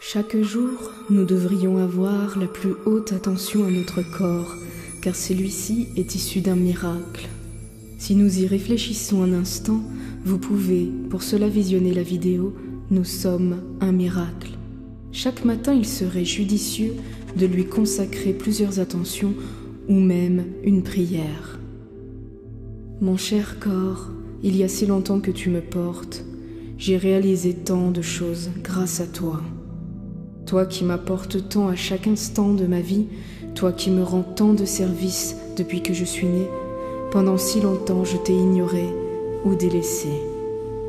Chaque jour, nous devrions avoir la plus haute attention à notre corps, car celui-ci est issu d'un miracle. Si nous y réfléchissons un instant, vous pouvez, pour cela visionner la vidéo, nous sommes un miracle. Chaque matin, il serait judicieux de lui consacrer plusieurs attentions ou même une prière. Mon cher corps, il y a si longtemps que tu me portes, j'ai réalisé tant de choses grâce à toi. Toi qui m'apportes tant à chaque instant de ma vie, toi qui me rends tant de services depuis que je suis né, pendant si longtemps je t'ai ignoré ou délaissé.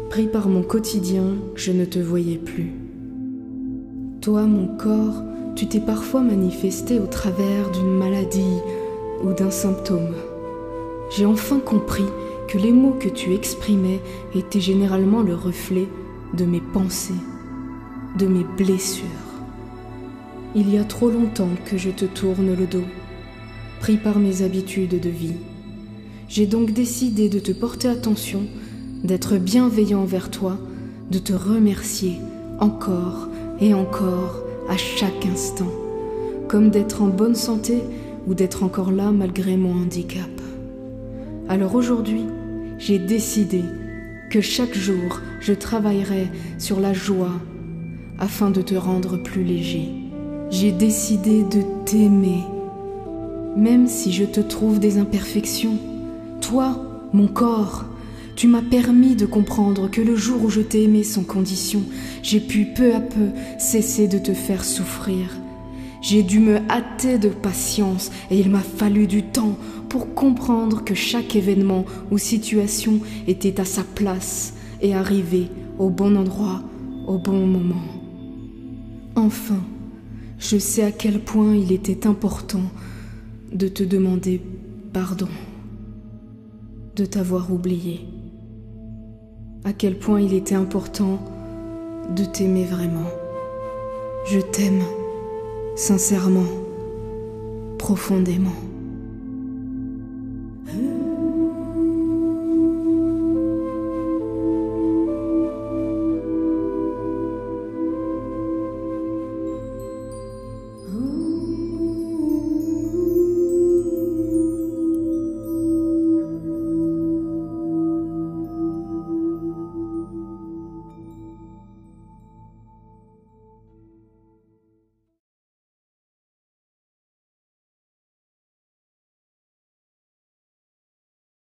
Pris par mon quotidien, je ne te voyais plus. Toi, mon corps, tu t'es parfois manifesté au travers d'une maladie ou d'un symptôme. J'ai enfin compris que les mots que tu exprimais étaient généralement le reflet de mes pensées, de mes blessures. Il y a trop longtemps que je te tourne le dos, pris par mes habitudes de vie. J'ai donc décidé de te porter attention, d'être bienveillant envers toi, de te remercier encore et encore à chaque instant, comme d'être en bonne santé ou d'être encore là malgré mon handicap. Alors aujourd'hui, j'ai décidé que chaque jour, je travaillerai sur la joie afin de te rendre plus léger. J'ai décidé de t'aimer, même si je te trouve des imperfections. Toi, mon corps, tu m'as permis de comprendre que le jour où je t'ai aimé sans condition, j'ai pu peu à peu cesser de te faire souffrir. J'ai dû me hâter de patience et il m'a fallu du temps pour comprendre que chaque événement ou situation était à sa place et arrivé au bon endroit, au bon moment. Enfin, je sais à quel point il était important de te demander pardon, de t'avoir oublié, à quel point il était important de t'aimer vraiment. Je t'aime, sincèrement, profondément.